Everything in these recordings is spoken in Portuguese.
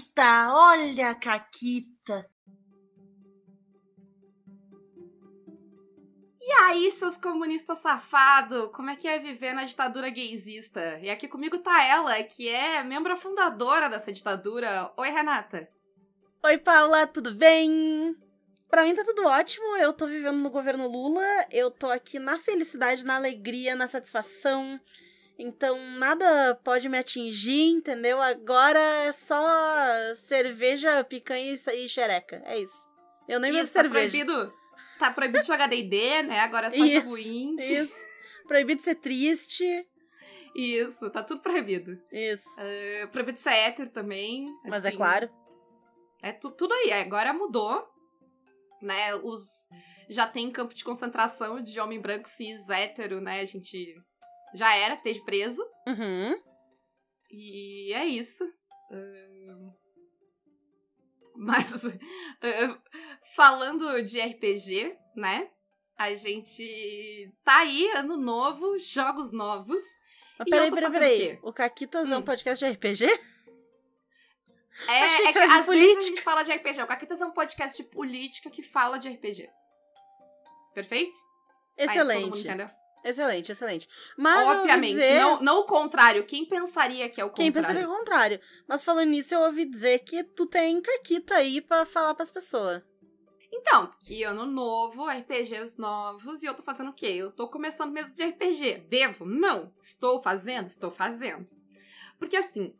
Caquita, olha a Caquita. E aí, seus comunistas safados, como é que é viver na ditadura gaysista? E aqui comigo tá ela, que é membro fundadora dessa ditadura. Oi, Renata. Oi, Paula, tudo bem? Pra mim tá tudo ótimo, eu tô vivendo no governo Lula, eu tô aqui na felicidade, na alegria, na satisfação. Então nada pode me atingir, entendeu? Agora é só cerveja, picanha e xereca. É isso. Eu nem bebo Isso, tá cerveja. proibido, tá proibido jogar D&D, né? Agora é só Isso, jogo indie. Isso. Proibido ser triste. Isso, tá tudo proibido. Isso. É, proibido ser hétero também. Mas é assim, claro. É tu- tudo aí, agora mudou. Né, os já tem campo de concentração de homem branco cis hétero, né? A gente já era, esteja preso. Uhum. E é isso. Ahn, Mas ahn, falando de RPG, né? A gente tá aí, ano novo, jogos novos. Mas peraí, peraí, o peraí. quê? O Caquitas é um Hum. podcast de RPG? É, Achei é que às vezes a política. gente fala de RPG. O Caquitas é um podcast de política que fala de RPG. Perfeito? Aí, Excelente. entendeu? Excelente, excelente. Mas Obviamente, dizer... não, não o contrário. Quem pensaria que é o Quem contrário? pensaria o contrário. Mas falando nisso, eu ouvi dizer que tu tem caquita aí pra falar pras pessoas. Então, que ano novo, RPGs novos, e eu tô fazendo o quê? Eu tô começando mesmo de RPG. Devo? Não. Estou fazendo? Estou fazendo. Porque assim,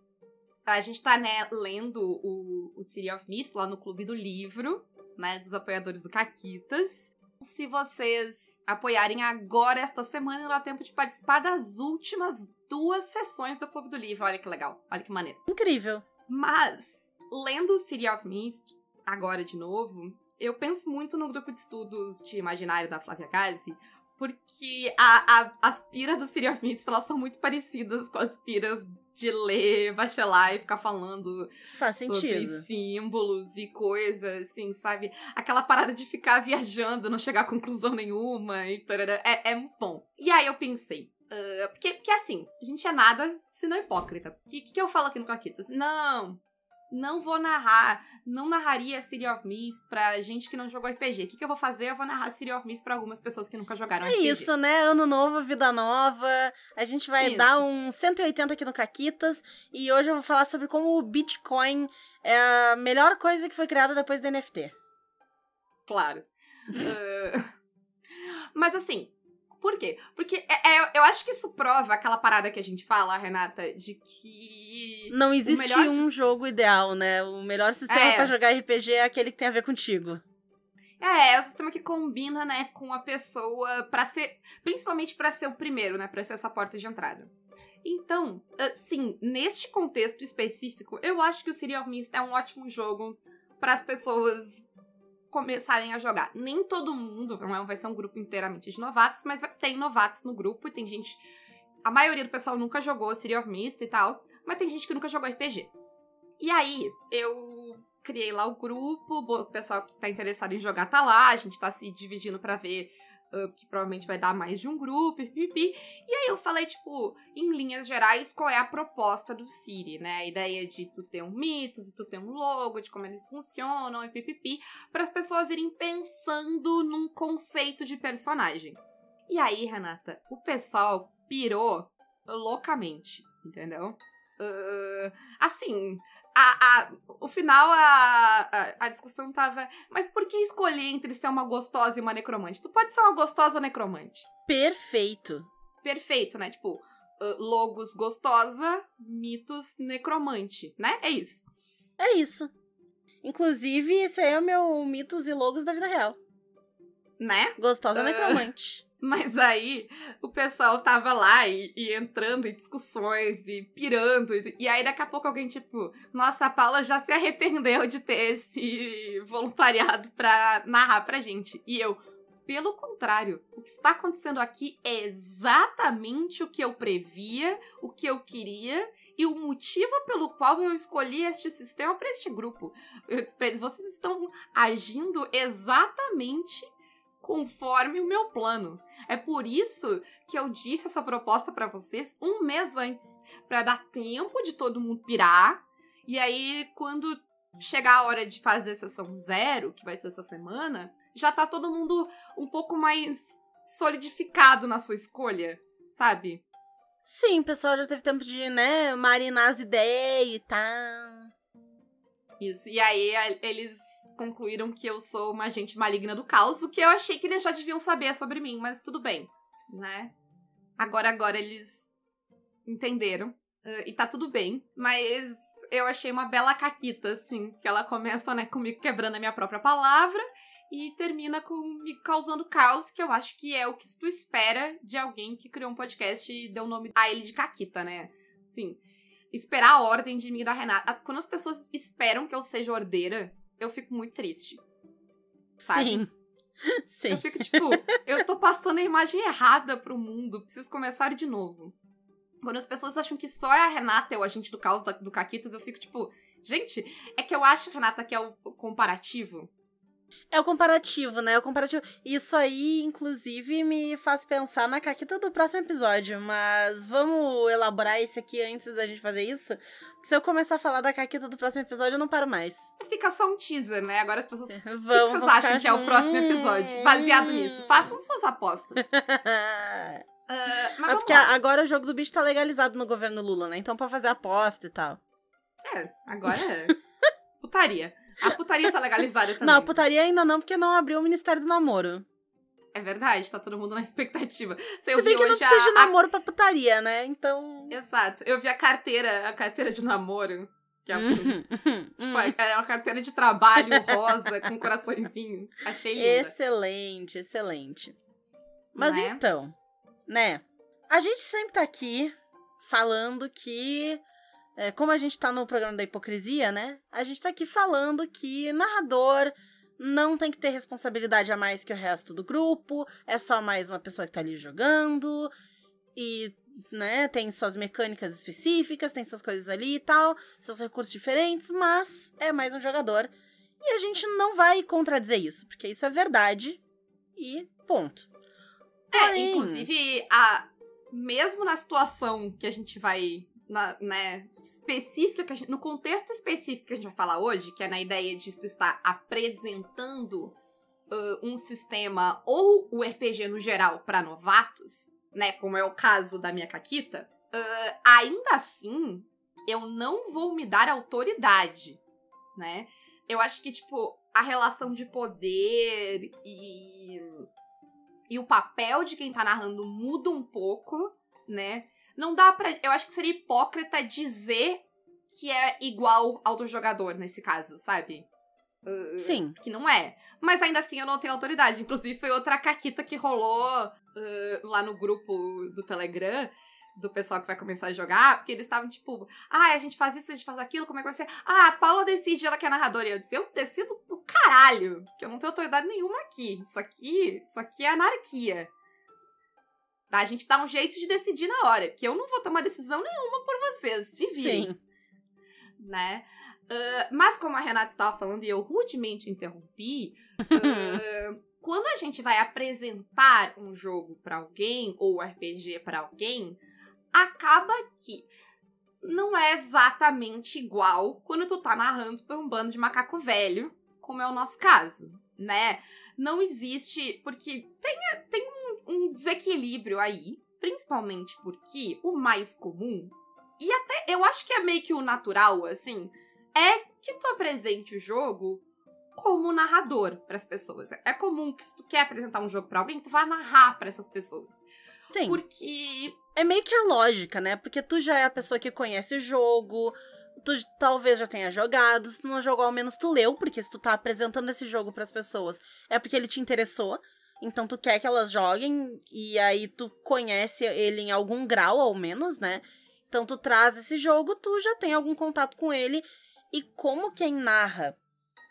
a gente tá, né, lendo o, o City of Mist lá no Clube do Livro, né, dos apoiadores do Caquitas. Se vocês apoiarem agora, esta semana, dá tempo de participar das últimas duas sessões do Clube do Livro. Olha que legal, olha que maneiro. Incrível. Mas, lendo City of Mist, agora de novo, eu penso muito no grupo de estudos de imaginário da Flávia Gazi, porque a, a- as piras do City of elas são muito parecidas com as piras de ler, bachelar e ficar falando Faz sobre sentido. símbolos e coisas, assim, sabe? Aquela parada de ficar viajando, não chegar a conclusão nenhuma e tarará, é, é muito bom. E aí eu pensei, ah, porque, porque assim, a gente é nada se não hipócrita. O que, que eu falo aqui no Caquitas? Não, não vou narrar, não narraria City of Mist pra gente que não jogou RPG. O que, que eu vou fazer? Eu vou narrar City of Mist pra algumas pessoas que nunca jogaram É RPG. isso, né? Ano novo, vida nova. A gente vai Isso. dar um 180 aqui no Caquitas. E hoje eu vou falar sobre como o Bitcoin é a melhor coisa que foi criada depois do NFT. Claro. Ah, Mas assim, por quê? Porque é- é- eu acho que isso prova aquela parada que a gente fala, Renata, de que. Não existe melhor um jogo ideal, né? O melhor sistema É. pra jogar RPG é aquele que tem a ver contigo. É, é o sistema que combina, né, com a pessoa pra ser. Principalmente pra ser o primeiro, né? Pra ser essa porta de entrada. Então, ah, sim, neste contexto específico, eu acho que o City of Mist é um ótimo jogo para as pessoas começarem a jogar. Nem todo mundo, não é- vai ser um grupo inteiramente de novatos, mas tem novatos no grupo e tem gente. A maioria do pessoal nunca jogou City of Mist e tal, mas tem gente que nunca jogou RPG. E aí, eu criei lá o grupo, o pessoal que tá interessado em jogar tá lá, a gente tá se dividindo pra ver que provavelmente vai dar mais de um grupo, pipi. E aí eu falei, tipo, em linhas gerais, qual é a proposta do Siri, né? A ideia de tu ter um mitos, e tu ter um logo, de como eles funcionam e pipipi, para as pessoas irem pensando num conceito de personagem. E aí, Renata, o pessoal pirou loucamente, entendeu? Ah, assim, a, a- o final, a, a, a discussão tava. Mas por que escolher entre ser uma gostosa e uma necromante? Tu pode ser uma gostosa necromante. Perfeito. Perfeito, né? Tipo, ah, logos gostosa, mitos necromante, né? É isso. É isso. Inclusive, esse aí é o meu mitos e logos da vida real. Né? Gostosa Ah. necromante. Mas aí o pessoal tava lá e, e entrando em discussões e pirando. E, e aí daqui a pouco alguém, tipo, nossa, a Paula já se arrependeu de ter esse voluntariado pra narrar pra gente. E eu, pelo contrário, o que está acontecendo aqui é exatamente o que eu previa, o que eu queria e o motivo pelo qual eu escolhi este sistema para este grupo. Eu- Vocês estão agindo exatamente conforme o meu plano. É por isso que eu disse essa proposta pra vocês um mês antes, Pra dar tempo de todo mundo pirar E aí, quando chegar a hora de fazer a sessão zero, que vai ser essa semana, já tá todo mundo um pouco mais solidificado na sua escolha, sabe? Sim, o pessoal já teve tempo de, né, marinar as ideias e tal. Isso. E aí eles concluíram que eu sou uma agente maligna do caos, o que eu achei que eles já deviam saber sobre mim, mas tudo bem, né? Agora, agora eles entenderam. E tá tudo bem, mas eu achei uma bela caquita, assim, que ela começa, né, comigo quebrando a minha própria palavra e termina com me causando caos, que eu acho que é o que tu espera de alguém que criou um podcast e deu o nome a ele de caquita, né? Sim. Esperar a ordem de mim da Renata. Quando as pessoas esperam que eu seja ordeira, eu fico muito triste. Sabe? Sim. Sim. Eu fico tipo, eu estou passando a imagem errada pro mundo, preciso começar de novo. Quando as pessoas acham que só é a Renata é o agente do caos do Caquitas, eu fico tipo, gente, é que eu acho, Renata, que é o comparativo. É o comparativo, né? É o comparativo. Isso aí, inclusive, me faz pensar na caquita do próximo episódio. Mas vamos elaborar esse aqui antes da gente fazer isso? Se eu começar a falar da caquita do próximo episódio, eu não paro mais. Fica só um teaser, né? Agora as pessoas. Vamos, o que vocês acham que é o próximo episódio? Baseado nisso. Façam suas apostas. Uh, mas é porque lá. agora o jogo do bicho tá legalizado no governo Lula, né? Então pode fazer aposta e tal. É, agora é. putaria. A putaria tá legalizada também. Não, a putaria ainda não, porque não abriu o Ministério do Namoro. É verdade, tá todo mundo na expectativa. Você Se bem que não precisa a... de namoro pra putaria, né? Então. Exato. Eu vi a carteira, a carteira de namoro. Que é, uhum, tipo, é uma carteira de trabalho rosa com coraçõezinho. Achei linda. Excelente, excelente. Mas é? então, né? A gente sempre tá aqui falando que é, como a gente tá no programa da hipocrisia, né? A gente tá aqui falando que narrador não tem que ter responsabilidade a mais que o resto do grupo, é só mais uma pessoa que tá ali jogando e, né, tem suas mecânicas específicas, tem suas coisas ali e tal, seus recursos diferentes, mas é mais um jogador. E a gente não vai contradizer isso, porque isso é verdade e ponto. É, Porém, inclusive, a, mesmo na situação que a gente vai na, né, específica, gente, no contexto específico que a gente vai falar hoje, que é na ideia de tu estar apresentando uh, um sistema ou o RPG no geral para novatos, né, como é o caso da minha Caquita, uh, ainda assim, eu não vou me dar autoridade, né? Eu acho que, tipo, a relação de poder e, e o papel de quem tá narrando muda um pouco, né? Não dá pra. Eu acho que seria hipócrita dizer que é igual ao do jogador nesse caso, sabe? Uh, Sim. Que não é. Mas ainda assim eu não tenho autoridade. Inclusive, foi outra caquita que rolou uh, lá no grupo do Telegram do pessoal que vai começar a jogar, porque eles estavam tipo, ah, a gente faz isso, a gente faz aquilo, como é que vai ser? Ah, a Paula decide, ela que é narradora. E eu disse, eu decido pro caralho, que eu não tenho autoridade nenhuma aqui. Isso aqui, isso aqui é anarquia. Tá? A gente dá um jeito de decidir na hora, porque eu não vou tomar decisão nenhuma por vocês, se virem. Sim. Né? Uh, mas como a Renata estava falando e eu rudemente interrompi, uh, quando a gente vai apresentar um jogo para alguém ou RPG para alguém, acaba que não é exatamente igual quando tu tá narrando por um bando de macaco velho, como é o nosso caso, né? Não existe, porque tem, tem um desequilíbrio aí, principalmente porque o mais comum, e até eu acho que é meio que o natural, assim, é que tu apresente o jogo como narrador para as pessoas. É comum que se tu quer apresentar um jogo para alguém, tu vai narrar para essas pessoas. Sim. Porque é meio que a lógica, né? Porque tu já é a pessoa que conhece o jogo, tu talvez já tenha jogado, se tu não jogou, ao menos tu leu, porque se tu tá apresentando esse jogo para as pessoas, é porque ele te interessou. Então tu quer que elas joguem e aí tu conhece ele em algum grau ao menos, né? Então tu traz esse jogo, tu já tem algum contato com ele e como quem narra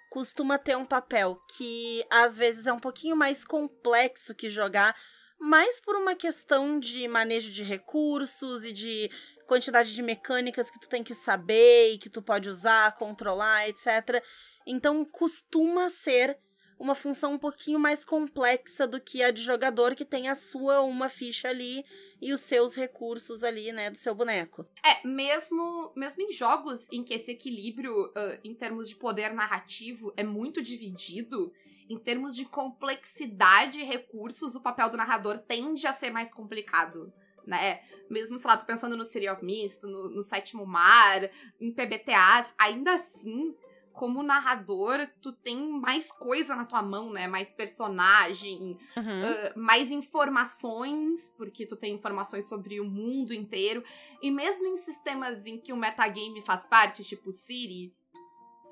costuma ter um papel que às vezes é um pouquinho mais complexo que jogar, mais por uma questão de manejo de recursos e de quantidade de mecânicas que tu tem que saber e que tu pode usar, controlar, etc. Então costuma ser uma função um pouquinho mais complexa do que a de jogador que tem a sua uma ficha ali e os seus recursos ali, né, do seu boneco. É, mesmo, mesmo em jogos em que esse equilíbrio uh, em termos de poder narrativo é muito dividido, em termos de complexidade e recursos, o papel do narrador tende a ser mais complicado. Né? Mesmo, sei lá, tô pensando no City of Mist, no, no Sétimo Mar, em PBTAs, ainda assim, como narrador, tu tem mais coisa na tua mão, né? Mais personagem, Uhum. uh, mais informações, porque tu tem informações sobre o mundo inteiro. E mesmo em sistemas em que o metagame faz parte, tipo City,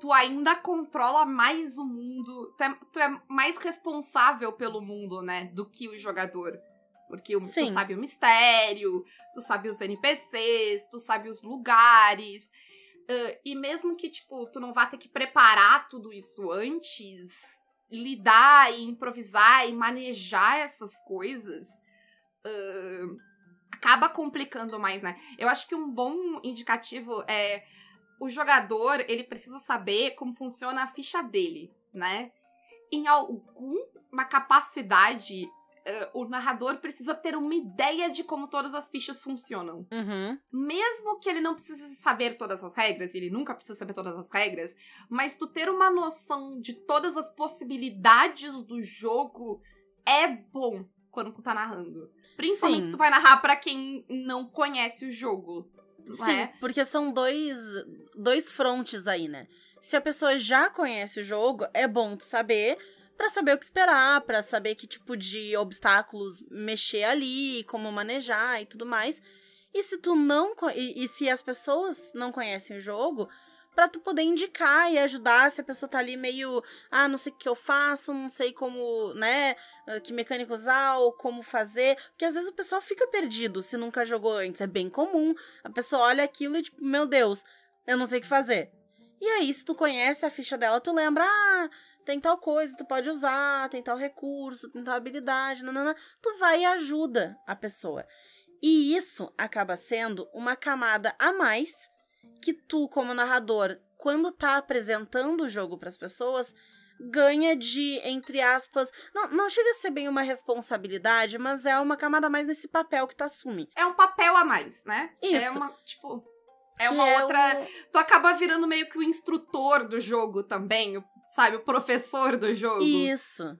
tu ainda controla mais o mundo. Tu é, tu é mais responsável pelo mundo, né? Do que o jogador. Porque o, tu sabe o mistério, tu sabe os NPCs, tu sabe os lugares. Uh, e mesmo que, tipo, tu não vá ter que preparar tudo isso antes, lidar e improvisar e manejar essas coisas uh, acaba complicando mais, né? Eu acho que um bom indicativo é o jogador, ele precisa saber como funciona a ficha dele, né? Em alguma capacidade, o narrador precisa ter uma ideia de como todas as fichas funcionam Uhum. mesmo que ele não precise saber todas as regras, ele nunca precisa saber todas as regras, mas tu ter uma noção de todas as possibilidades do jogo é bom quando tu tá narrando. Principalmente Sim. se tu vai narrar pra quem não conhece o jogo. Sim, é? porque são dois, dois frontes aí, né? Se a pessoa já conhece o jogo, é bom tu saber pra saber o que esperar, pra saber que tipo de obstáculos mexer ali, como manejar e tudo mais. E se tu não e, e se as pessoas não conhecem o jogo, pra tu poder indicar e ajudar se a pessoa tá ali meio, ah, não sei o que eu faço, não sei como, né, ah, que mecânica usar ou como fazer, porque às vezes o pessoal fica perdido se nunca jogou antes, é bem comum. A pessoa olha aquilo e tipo, meu Deus, eu não sei o que fazer. E aí, se tu conhece a ficha dela, tu lembra, ah, tem tal coisa, tu pode usar, tem tal recurso, tem tal habilidade, nanana. Tu vai e ajuda a pessoa. E isso acaba sendo uma camada a mais que tu, como narrador, quando tá apresentando o jogo pras pessoas, ganha de, entre aspas, não, não chega a ser bem uma responsabilidade, mas é uma camada a mais nesse papel que tu assume. É um papel a mais, né? É Isso. uma, tipo. É Que uma outra. o- Tu acaba virando meio que o instrutor do jogo também, sabe? O professor do jogo. Isso.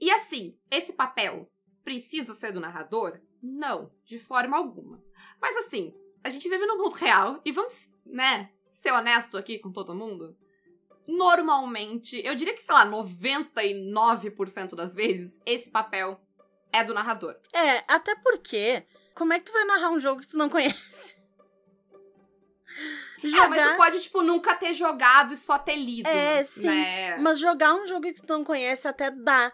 E assim, esse papel precisa ser do narrador? Não, de forma alguma. Mas assim, a gente vive no mundo real e vamos, né, ser honesto aqui com todo mundo. Normalmente, eu diria que, sei lá, 99% das vezes, esse papel é do narrador. É, até porque, como é que tu vai narrar um jogo que tu não conhece? É, mas tu pode, tipo, nunca ter jogado e só ter lido. É, sim. Né? Mas jogar um jogo que tu não conhece até dá.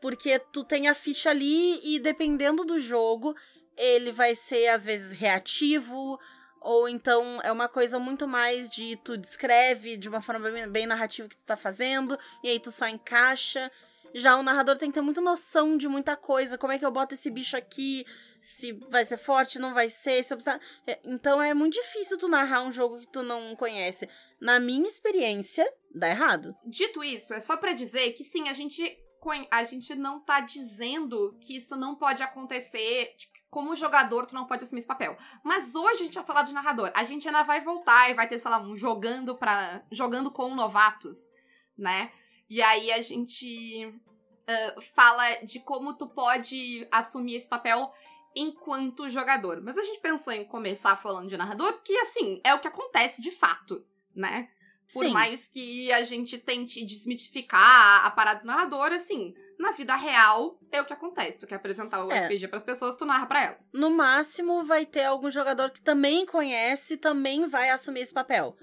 Porque tu tem a ficha ali e dependendo do jogo, ele vai ser às vezes reativo, ou então é uma coisa muito mais de tu descreve de uma forma bem, bem narrativa o que tu tá fazendo, e aí tu só encaixa. Já o narrador tem que ter muita noção de muita coisa. Como é que eu boto esse bicho aqui? Se vai ser forte, não vai ser. Se precisar... É, Então é muito difícil tu narrar um jogo que tu não conhece. Na minha experiência, dá errado. Dito isso, é só pra dizer que sim, a gente, a gente não tá dizendo que isso não pode acontecer. Como jogador, tu não pode assumir esse papel. Mas hoje a gente vai falar de narrador. A gente ainda vai voltar e vai ter, sei lá, um jogando para jogando com novatos, né? E aí a gente ah, fala de como tu pode assumir esse papel enquanto jogador. Mas a gente pensou em começar falando de narrador, porque assim, é o que acontece de fato, né? Por Sim. mais que a gente tente desmitificar a parada do narrador, assim, na vida real é o que acontece. Tu quer apresentar o É. RPG pras pessoas, tu narra pra elas. No máximo, vai ter algum jogador que também conhece e também vai assumir esse papel.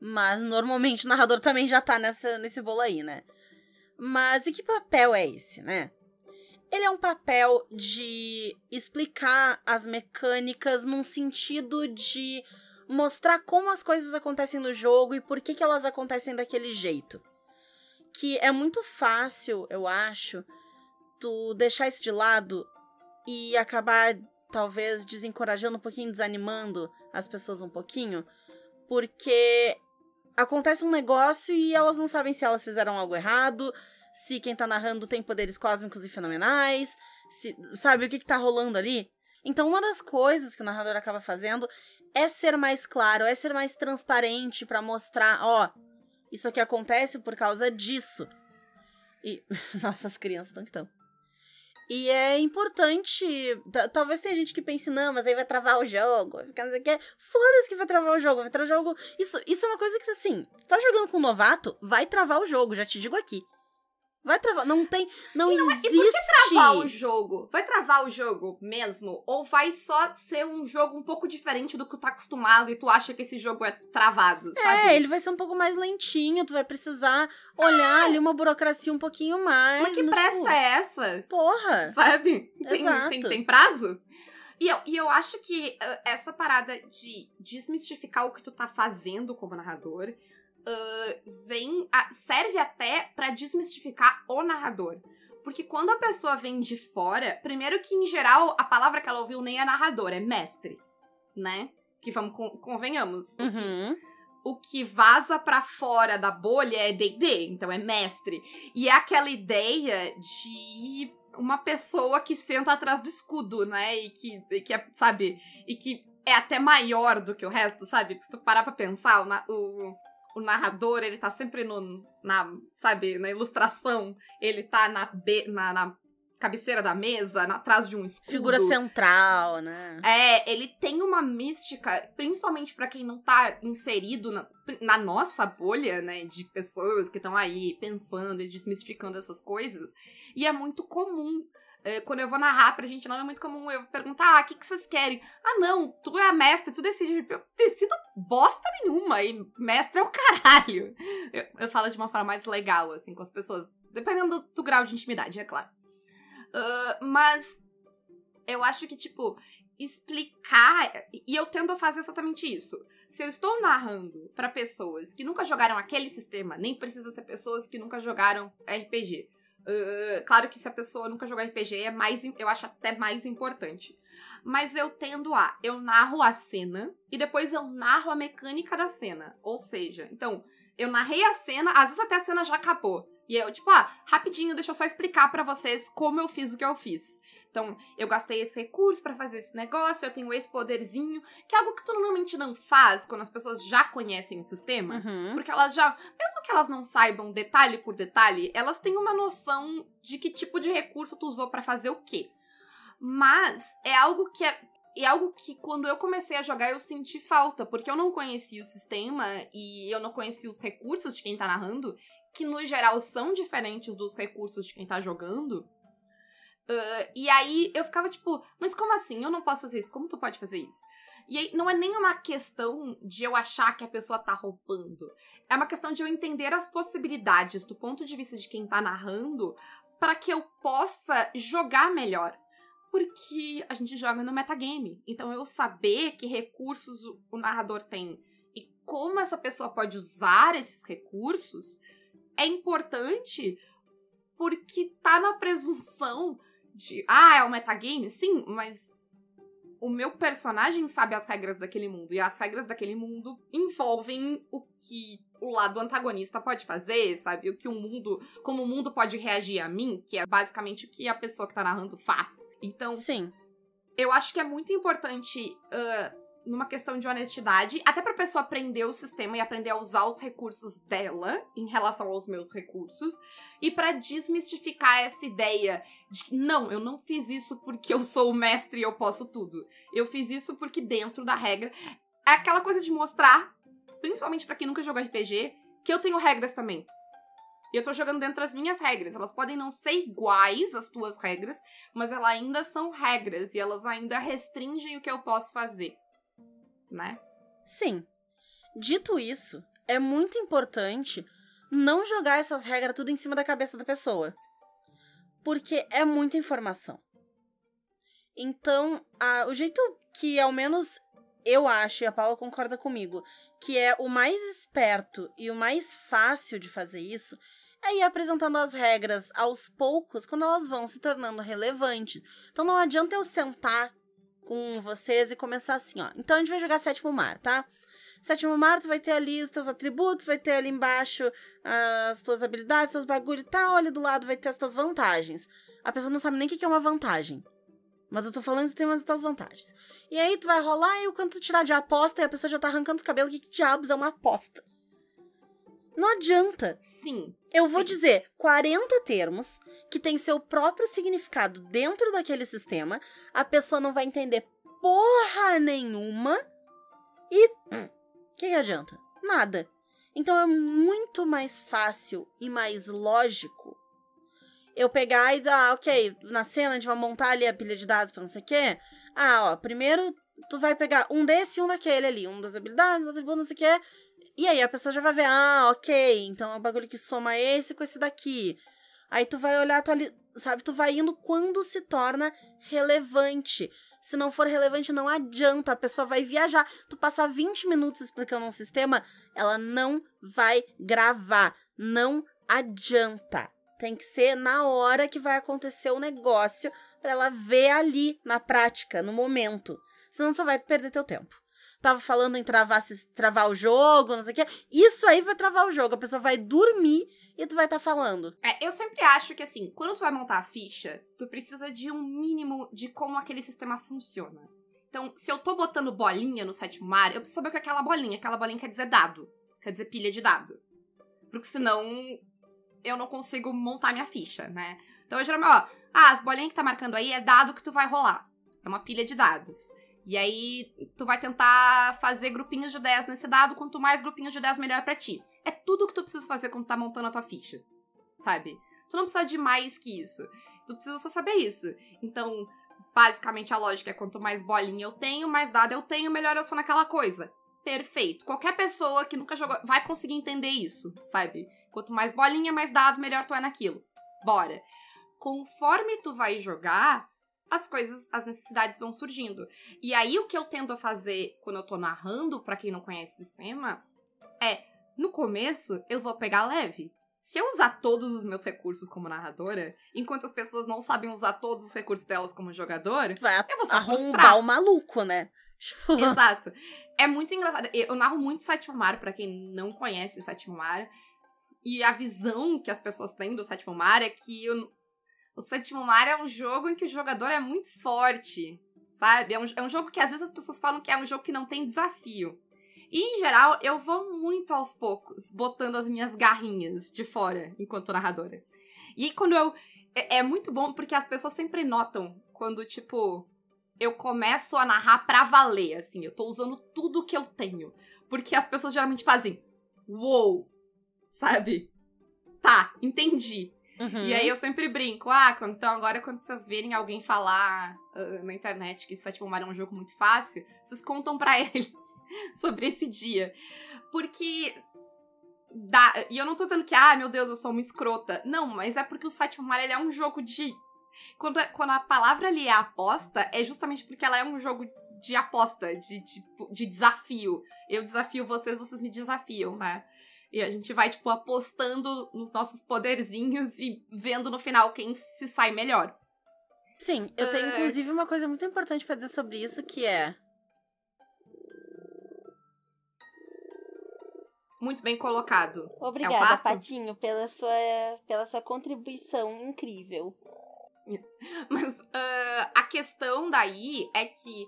Mas normalmente o narrador também já tá nessa, nesse bolo aí, né? Mas e que papel é esse, né? Ele é um papel de explicar as mecânicas num sentido de mostrar como as coisas acontecem no jogo e por que, que elas acontecem daquele jeito. Que é muito fácil, eu acho, tu deixar isso de lado e acabar talvez desencorajando um pouquinho, desanimando as pessoas um pouquinho, porque acontece um negócio e elas não sabem se elas fizeram algo errado, se quem tá narrando tem poderes cósmicos e fenomenais, se, sabe o que, que tá rolando ali. Então, uma das coisas que o narrador acaba fazendo é ser mais claro, é ser mais transparente para mostrar, ó, isso aqui acontece por causa disso. E. Nossa, as crianças estão que estão. E é importante. Talvez tenha gente que pense, não, mas aí vai travar o jogo. Vai ficar. Foda-se que vai travar o jogo. Vai travar o jogo. Isso, isso é uma coisa que, assim, você tá jogando com um novato, vai travar o jogo, já te digo aqui. Vai travar. Não tem. Não e existe. E por que travar o jogo? Vai travar o jogo mesmo? Ou vai só ser um jogo um pouco diferente do que tu tá acostumado e tu acha que esse jogo é travado, é, sabe? É, ele vai ser um pouco mais lentinho, tu vai precisar olhar é. ali uma burocracia um pouquinho mais. Mas que pressa é essa? Porra! Sabe? Tem, tem, tem prazo? E eu, e eu acho que uh, essa parada de desmistificar o que tu tá fazendo como narrador uh, vem a, serve até para desmistificar o narrador. Porque quando a pessoa vem de fora, primeiro que em geral a palavra que ela ouviu nem é narrador, é mestre, né? Que vamos convenhamos. Uhum. O, que, o que vaza para fora da bolha é D&D, então é mestre. E é aquela ideia de uma pessoa que senta atrás do escudo, né? E que, e que é, sabe, e que é até maior do que o resto, sabe? Se tu parar pra pensar, o, o o narrador, ele tá sempre no, na, sabe, na ilustração, ele tá na, be, na, na cabeceira da mesa, na, atrás de um escudo. Figura central, né? É, ele tem uma mística, principalmente para quem não tá inserido na, na, nossa bolha, né, de pessoas que estão aí pensando e desmistificando essas coisas, e é muito comum é, quando eu vou narrar pra gente, não é muito comum eu perguntar, ah, o que, que vocês querem? Ah, não, tu é a mestra, tu decide. Eu decido bosta nenhuma, e mestre é o caralho. Eu, eu falo de uma forma mais legal, assim, com as pessoas, dependendo do, do grau de intimidade, é claro. Uh, mas eu acho que, tipo, explicar. E eu tendo a fazer exatamente isso. Se eu estou narrando para pessoas que nunca jogaram aquele sistema, nem precisa ser pessoas que nunca jogaram RPG. Uh, claro que se a pessoa nunca jogou RPG, é mais, eu acho até mais importante. Mas eu tendo a, eu narro a cena e depois eu narro a mecânica da cena. Ou seja, então, eu narrei a cena, às vezes até a cena já acabou. E eu, tipo, ah, rapidinho, deixa eu só explicar para vocês como eu fiz o que eu fiz. Então, eu gastei esse recurso para fazer esse negócio, eu tenho esse poderzinho, que é algo que tu normalmente não faz quando as pessoas já conhecem o sistema. Uhum. Porque elas já, mesmo que elas não saibam detalhe por detalhe, elas têm uma noção de que tipo de recurso tu usou para fazer o quê. Mas é algo que é é algo que quando eu comecei a jogar eu senti falta, porque eu não conhecia o sistema e eu não conhecia os recursos de quem tá narrando, que no geral são diferentes dos recursos de quem tá jogando. Uh, e aí eu ficava tipo, mas como assim? Eu não posso fazer isso? Como tu pode fazer isso? E aí não é nem uma questão de eu achar que a pessoa tá roubando. É uma questão de eu entender as possibilidades do ponto de vista de quem tá narrando para que eu possa jogar melhor. Porque a gente joga no metagame. Então eu saber que recursos o narrador tem e como essa pessoa pode usar esses recursos é importante porque tá na presunção de, ah, é um metagame? Sim, mas o meu personagem sabe as regras daquele mundo. E as regras daquele mundo envolvem o que o lado antagonista pode fazer, sabe? O que o mundo. Como o mundo pode reagir a mim, que é basicamente o que a pessoa que tá narrando faz. Então. Sim. Eu acho que é muito importante uh, numa questão de honestidade, até pra pessoa aprender o sistema e aprender a usar os recursos dela em relação aos meus recursos, e para desmistificar essa ideia de que não, eu não fiz isso porque eu sou o mestre e eu posso tudo. Eu fiz isso porque dentro da regra é aquela coisa de mostrar, principalmente para quem nunca jogou RPG, que eu tenho regras também. E eu tô jogando dentro das minhas regras. Elas podem não ser iguais às tuas regras, mas elas ainda são regras e elas ainda restringem o que eu posso fazer né? Sim. Dito isso, é muito importante não jogar essas regras tudo em cima da cabeça da pessoa. Porque é muita informação. Então, a, o jeito que, ao menos, eu acho, e a Paula concorda comigo, que é o mais esperto e o mais fácil de fazer isso, é ir apresentando as regras aos poucos quando elas vão se tornando relevantes. Então não adianta eu sentar com vocês e começar assim, ó. Então a gente vai jogar sétimo mar, tá? Sétimo mar, tu vai ter ali os teus atributos, vai ter ali embaixo as tuas habilidades, seus bagulho e tal. Ali do lado vai ter as tuas vantagens. A pessoa não sabe nem o que é uma vantagem. Mas eu tô falando que tem umas tuas vantagens. E aí tu vai rolar e quando tu tirar de aposta e a pessoa já tá arrancando os cabelos, que, que diabos é uma aposta? Não adianta. Sim. Eu vou Sim. dizer 40 termos que tem seu próprio significado dentro daquele sistema. A pessoa não vai entender porra nenhuma. E. O que, que adianta? Nada. Então é muito mais fácil e mais lógico eu pegar e ah, ok, na cena a gente vai montar ali a pilha de dados pra não sei o quê. Ah, ó, primeiro tu vai pegar um desse e um daquele ali, um das habilidades, outro não sei o quê. E aí a pessoa já vai ver, ah, ok, então é um bagulho que soma esse com esse daqui. Aí tu vai olhar, tu ali, sabe, tu vai indo quando se torna relevante. Se não for relevante, não adianta, a pessoa vai viajar. Tu passar 20 minutos explicando um sistema, ela não vai gravar. Não adianta. Tem que ser na hora que vai acontecer o negócio para ela ver ali na prática, no momento. Senão só vai perder teu tempo. Tava falando em travar, travar o jogo, não sei o quê. Isso aí vai travar o jogo. A pessoa vai dormir e tu vai estar tá falando. É, eu sempre acho que assim, quando tu vai montar a ficha, tu precisa de um mínimo de como aquele sistema funciona. Então, se eu tô botando bolinha no sétimo mar, eu preciso saber o que é aquela bolinha. Aquela bolinha quer dizer dado. Quer dizer pilha de dado. Porque senão eu não consigo montar minha ficha, né? Então eu geralmente, ó, ah, as bolinhas que tá marcando aí é dado que tu vai rolar. É uma pilha de dados. E aí tu vai tentar fazer grupinhos de 10 nesse dado, quanto mais grupinhos de 10 melhor para ti. É tudo que tu precisa fazer quando tá montando a tua ficha, sabe? Tu não precisa de mais que isso. Tu precisa só saber isso. Então, basicamente a lógica é quanto mais bolinha eu tenho, mais dado eu tenho, melhor eu sou naquela coisa. Perfeito. Qualquer pessoa que nunca jogou vai conseguir entender isso, sabe? Quanto mais bolinha, mais dado, melhor tu é naquilo. Bora. Conforme tu vai jogar, as coisas, as necessidades vão surgindo. E aí o que eu tendo a fazer quando eu tô narrando, para quem não conhece o sistema, é no começo eu vou pegar leve. Se eu usar todos os meus recursos como narradora, enquanto as pessoas não sabem usar todos os recursos delas como jogador, vai eu vou só arrombar o maluco, né? Exato. É muito engraçado. Eu narro muito Sétimo Mar, pra quem não conhece Sétimo Mar. E a visão que as pessoas têm do Sétimo Mar é que o, o Sétimo Mar é um jogo em que o jogador é muito forte, sabe? É um, é um jogo que às vezes as pessoas falam que é um jogo que não tem desafio. E, em geral, eu vou muito aos poucos, botando as minhas garrinhas de fora enquanto narradora. E quando eu. É, é muito bom porque as pessoas sempre notam quando, tipo, eu começo a narrar pra valer, assim. Eu tô usando tudo que eu tenho. Porque as pessoas geralmente fazem. Uou! Sabe? Tá, entendi. Uhum. E aí eu sempre brinco. Ah, então agora quando vocês verem alguém falar uh, na internet que Sétimo Mar é um jogo muito fácil, vocês contam pra eles sobre esse dia. Porque. Dá, e eu não tô dizendo que, ah, meu Deus, eu sou uma escrota. Não, mas é porque o Sétimo Mar ele é um jogo de quando, quando a palavra ali é aposta, é justamente porque ela é um jogo de aposta, de, de, de desafio. Eu desafio vocês, vocês me desafiam, né? E a gente vai, tipo, apostando nos nossos poderzinhos e vendo no final quem se sai melhor. Sim, eu tenho É. inclusive uma coisa muito importante pra dizer sobre isso, que é. Muito bem colocado. Obrigada, É o pato? Patinho, pela sua, pela sua contribuição incrível. Mas ah, a questão daí é que.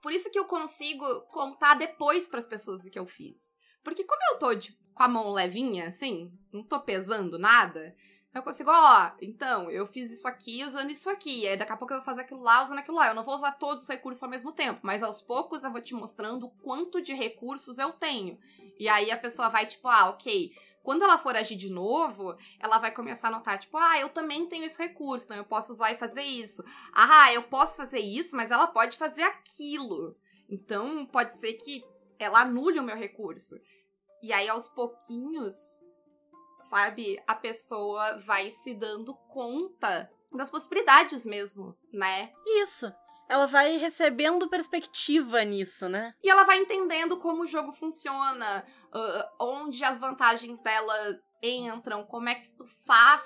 Por isso que eu consigo contar depois pras pessoas o que eu fiz. Porque como eu tô de, com a mão levinha, assim, não tô pesando nada, eu consigo, ó, então, eu fiz isso aqui usando isso aqui. Aí daqui a pouco eu vou fazer aquilo lá usando aquilo lá. Eu não vou usar todos os recursos ao mesmo tempo, mas aos poucos eu vou te mostrando quanto de recursos eu tenho. E aí a pessoa vai, tipo, ah, ok. Quando ela for agir de novo, ela vai começar a notar, tipo, ah, eu também tenho esse recurso, então eu posso usar e fazer isso. Ah, eu posso fazer isso, mas ela pode fazer aquilo. Então, pode ser que ela anule o meu recurso. E aí, aos pouquinhos, sabe, a pessoa vai se dando conta das possibilidades mesmo, né? Isso. Ela vai recebendo perspectiva nisso, né? E ela vai entendendo como o jogo funciona, ah, onde as vantagens dela entram, como é que tu faz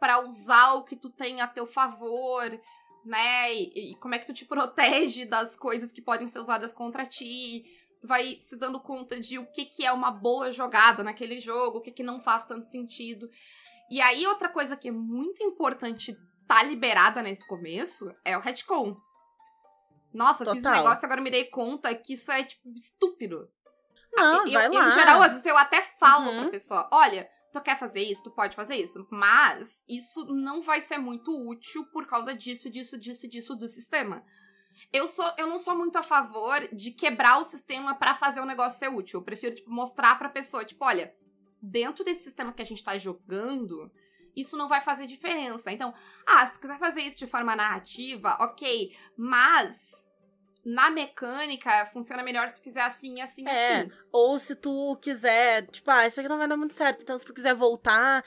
pra usar o que tu tem a teu favor, né? E, e como é que tu te protege das coisas que podem ser usadas contra ti. Vai se dando conta de o que, que é uma boa jogada naquele jogo, o que, que não faz tanto sentido. E aí, outra coisa que é muito importante tá liberada nesse começo é o retcon. Nossa, Total. fiz um negócio e agora me dei conta que isso é, tipo, estúpido. Não, eu, vai lá. Em geral, às vezes eu até falo uhum. pra pessoa, olha, tu quer fazer isso, tu pode fazer isso, mas isso não vai ser muito útil por causa disso, disso, disso, disso do sistema. Eu sou, eu não sou muito a favor de quebrar o sistema para fazer o negócio ser útil. Eu prefiro tipo, mostrar pra pessoa, tipo, olha, dentro desse sistema que a gente tá jogando, isso não vai fazer diferença. Então, ah, se tu quiser fazer isso de forma narrativa, ok, mas na mecânica funciona melhor se tu fizer assim, assim, é, assim. Ou se tu quiser, tipo, ah, isso aqui não vai dar muito certo. Então, se tu quiser voltar,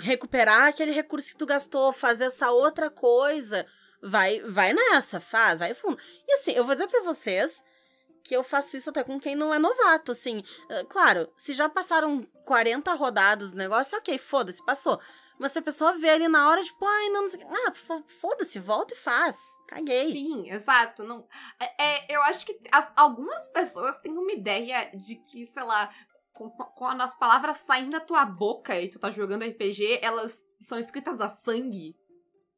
recuperar aquele recurso que tu gastou, fazer essa outra coisa, vai, vai nessa, faz, vai fundo. E assim, eu vou dizer pra vocês que eu faço isso até com quem não é novato, assim. Claro, se já passaram 40 rodadas do negócio, ok, foda-se, passou. Mas se a pessoa vê ali na hora, tipo, ai, não, não sei Ah, foda-se, volta e faz. Caguei. Sim, exato. Não, é, é eu acho que as, algumas pessoas têm uma ideia de que, sei lá, com, com as palavras saindo da tua boca e tu tá jogando RPG, elas são escritas a sangue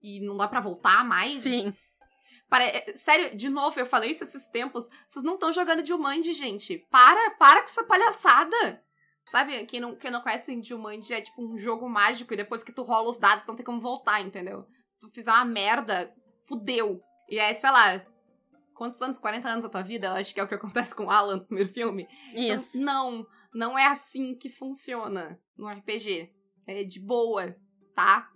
e não dá para voltar mais. Sim. Para, sério, de novo, eu falei isso esses tempos. Vocês não estão jogando Jumanji, gente. Para, para com essa palhaçada. Sabe, quem não, quem não conhece Jumanji é tipo um jogo mágico e depois que tu rola os dados não tem como voltar, entendeu? Se tu fizer uma merda, fudeu. E é, sei lá, quantos anos? 40 anos da tua vida? Eu acho que é o que acontece com Alan no primeiro filme. Isso. Então, não, não é assim que funciona no RPG. É de boa, tá?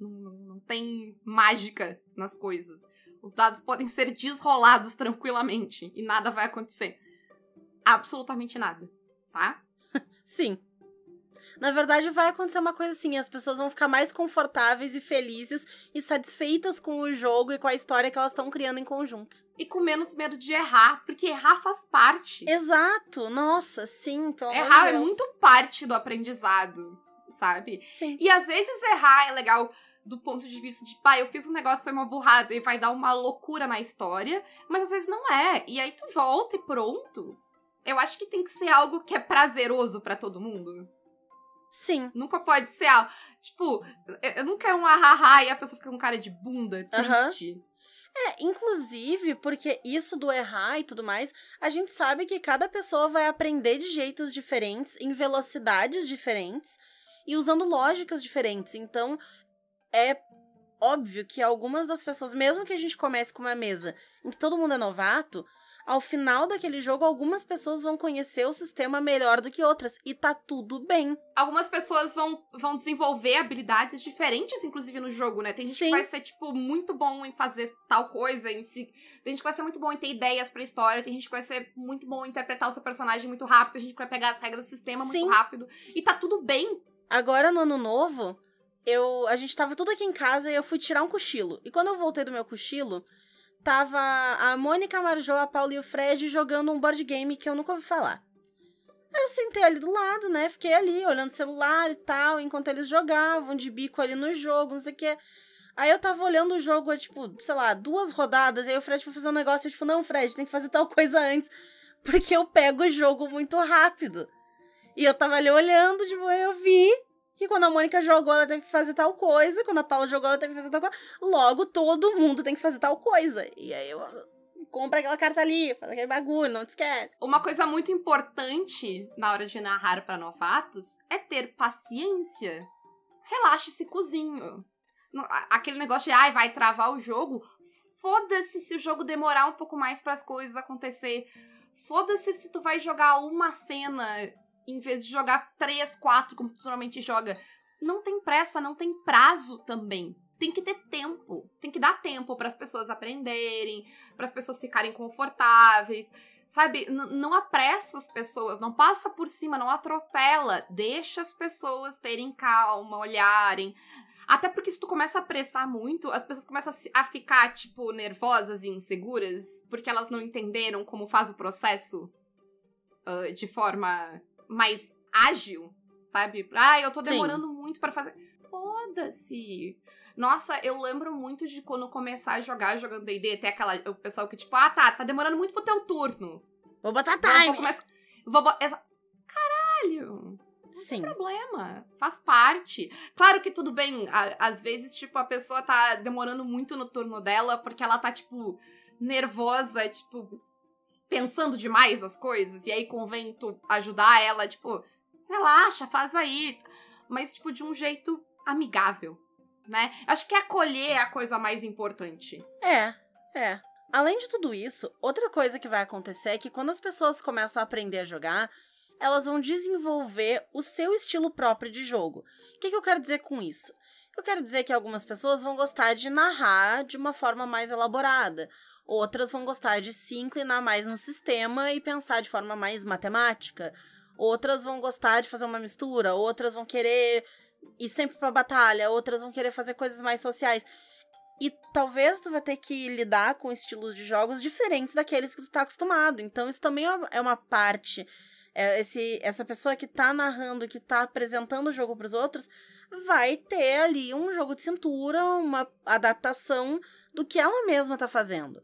Não, não, não tem mágica nas coisas. Os dados podem ser desrolados tranquilamente e nada vai acontecer. Absolutamente nada, tá? Sim. Na verdade, vai acontecer uma coisa assim: as pessoas vão ficar mais confortáveis e felizes e satisfeitas com o jogo e com a história que elas estão criando em conjunto. E com menos medo de errar, porque errar faz parte. Exato, nossa, sim, pelo Errar é muito parte do aprendizado, sabe? Sim. E às vezes errar é legal do ponto de vista de, pai, eu fiz um negócio, foi uma burrada e vai dar uma loucura na história, mas às vezes não é. E aí tu volta e pronto. Eu acho que tem que ser algo que é prazeroso para todo mundo. Sim. Nunca pode ser algo. Tipo, eu não quero um ahaha e a pessoa fica com cara de bunda, triste. Uhum. É, inclusive, porque isso do errar e tudo mais, a gente sabe que cada pessoa vai aprender de jeitos diferentes, em velocidades diferentes e usando lógicas diferentes. Então, é óbvio que algumas das pessoas, mesmo que a gente comece com uma mesa em que todo mundo é novato, ao final daquele jogo, algumas pessoas vão conhecer o sistema melhor do que outras. E tá tudo bem. Algumas pessoas vão, vão desenvolver habilidades diferentes, inclusive, no jogo, né? Tem gente Sim. que vai ser, tipo, muito bom em fazer tal coisa, em si. Tem gente que vai ser muito bom em ter ideias pra história, tem gente que vai ser muito bom em interpretar o seu personagem muito rápido, tem gente que vai pegar as regras do sistema Sim. muito rápido. E tá tudo bem. Agora, no ano novo, eu a gente tava tudo aqui em casa e eu fui tirar um cochilo. E quando eu voltei do meu cochilo, tava a Mônica, a a Paula e o Fred jogando um board game que eu nunca ouvi falar. Aí eu sentei ali do lado, né? Fiquei ali olhando o celular e tal, enquanto eles jogavam de bico ali no jogo, não sei o quê. Aí eu tava olhando o jogo, tipo, sei lá, duas rodadas, e aí o Fred foi fazer um negócio, eu, tipo, não, Fred, tem que fazer tal coisa antes, porque eu pego o jogo muito rápido. E eu tava ali olhando, tipo, eu vi que quando a Mônica jogou, ela teve que fazer tal coisa, quando a Paula jogou, ela teve que fazer tal coisa. Logo, todo mundo tem que fazer tal coisa. E aí eu compra aquela carta ali, faz aquele bagulho, não te esquece. Uma coisa muito importante na hora de narrar para novatos é ter paciência. Relaxe esse cozinho. Aquele negócio de, ai, vai travar o jogo. Foda-se se o jogo demorar um pouco mais para as coisas acontecer. Foda-se se tu vai jogar uma cena em vez de jogar três, quatro, como tu normalmente joga. Não tem pressa, não tem prazo também. Tem que ter tempo. Tem que dar tempo para as pessoas aprenderem, para as pessoas ficarem confortáveis. Sabe? N não apressa as pessoas, não passa por cima, não atropela. Deixa as pessoas terem calma, olharem. Até porque se tu começa a apressar muito, as pessoas começam a ficar, tipo, nervosas e inseguras, porque elas não entenderam como faz o processo uh, de forma mais ágil, sabe? Ah, eu tô demorando Sim. muito para fazer. Foda-se! Nossa, eu lembro muito de quando começar a jogar jogando D&D, até aquela o pessoal que tipo, ah, tá, tá demorando muito pro teu turno. Vou botar time. Vou começar. Vou bo- exa- Caralho! Sim. problema. Faz parte. Claro que tudo bem. a- às vezes, tipo, a pessoa tá demorando muito no turno dela porque ela tá, tipo, nervosa, tipo, pensando demais as coisas. E aí convém tu ajudar ela, tipo, relaxa, faz aí. Mas, tipo, de um jeito amigável, né? Acho que acolher é a coisa mais importante. É, é. Além de tudo isso, outra coisa que vai acontecer é que quando as pessoas começam a aprender a jogar, elas vão desenvolver o seu estilo próprio de jogo. O que, que eu quero dizer com isso? Eu quero dizer que algumas pessoas vão gostar de narrar de uma forma mais elaborada. Outras vão gostar de se inclinar mais no sistema e pensar de forma mais matemática. Outras vão gostar de fazer uma mistura. Outras vão querer ir sempre pra batalha. Outras vão querer fazer coisas mais sociais. E talvez tu vai ter que lidar com estilos de jogos diferentes daqueles que tu tá acostumado. Então, isso também é uma- é parte. é, esse, essa pessoa que tá narrando, que tá apresentando o jogo pros outros, vai ter ali um jogo de cintura, uma adaptação do que ela mesma tá fazendo.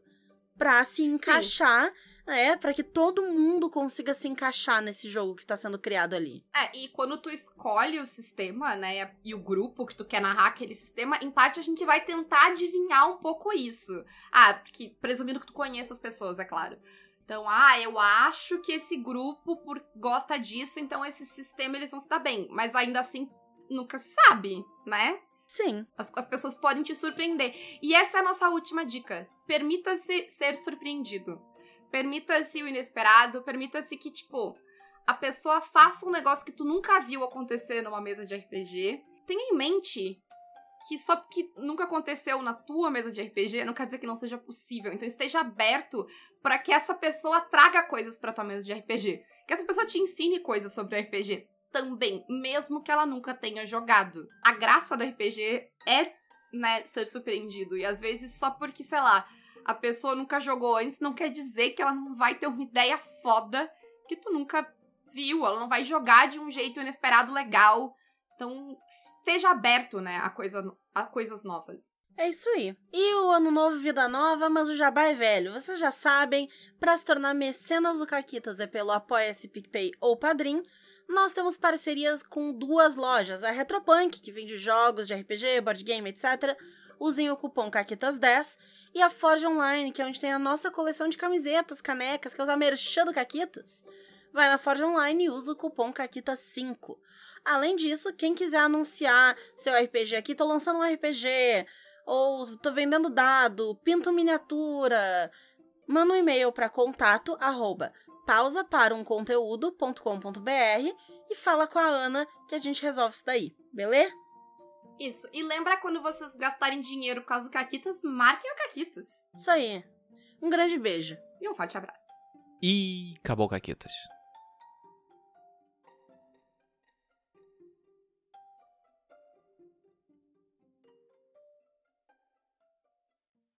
Pra se encaixar, né? Pra que todo mundo consiga se encaixar nesse jogo que tá sendo criado ali. É, e quando tu escolhe o sistema, né, e o grupo que tu quer narrar aquele sistema, em parte a gente vai tentar adivinhar um pouco isso. Ah, porque, presumindo que tu conheça as pessoas, é claro. Então, ah, eu acho que esse grupo por, gosta disso, então esse sistema eles vão se dar bem. Mas ainda assim, nunca se sabe, né? Sim. As, as pessoas podem te surpreender. E essa é a nossa última dica. Permita-se ser surpreendido. Permita-se o inesperado. Permita-se que, tipo, a pessoa faça um negócio que tu nunca viu acontecer numa mesa de RPG. Tenha em mente que só porque nunca aconteceu na tua mesa de RPG não quer dizer que não seja possível. Então esteja aberto para que essa pessoa traga coisas pra tua mesa de RPG. Que essa pessoa te ensine coisas sobre RPG também, mesmo que ela nunca tenha jogado. A graça do RPG é, né, ser surpreendido. E às vezes só porque, sei lá, a pessoa nunca jogou antes, não quer dizer que ela não vai ter uma ideia foda que tu nunca viu. Ela não vai jogar de um jeito inesperado legal. Então, esteja aberto, né, a, coisa, a coisas novas. É isso aí. E o ano novo, vida nova, mas o jabá é velho. Vocês já sabem, para se tornar mecenas do Caquitas é pelo Apoia-se, PicPay ou Padrim. Nós temos parcerias com duas lojas, a Retropunk, que vende jogos de RPG, board game, etc. Usem o cupom CAQUITAS10 e a Forge Online, que é onde tem a nossa coleção de camisetas, canecas, que é o merchan do Caquitas. Vai na Forge Online e usa o cupom CAQUITAS5. Além disso, quem quiser anunciar seu RPG aqui, tô lançando um RPG, ou tô vendendo dado, pinto miniatura, manda um e-mail para contato arroba pausaparumconteúdo.com.br e fala com a Ana que a gente resolve isso daí, beleza? Isso. E lembra quando vocês gastarem dinheiro por causa do Caquitas, marquem o Caquitas. Isso aí. Um grande beijo. E um forte abraço. E acabou, Caquetas.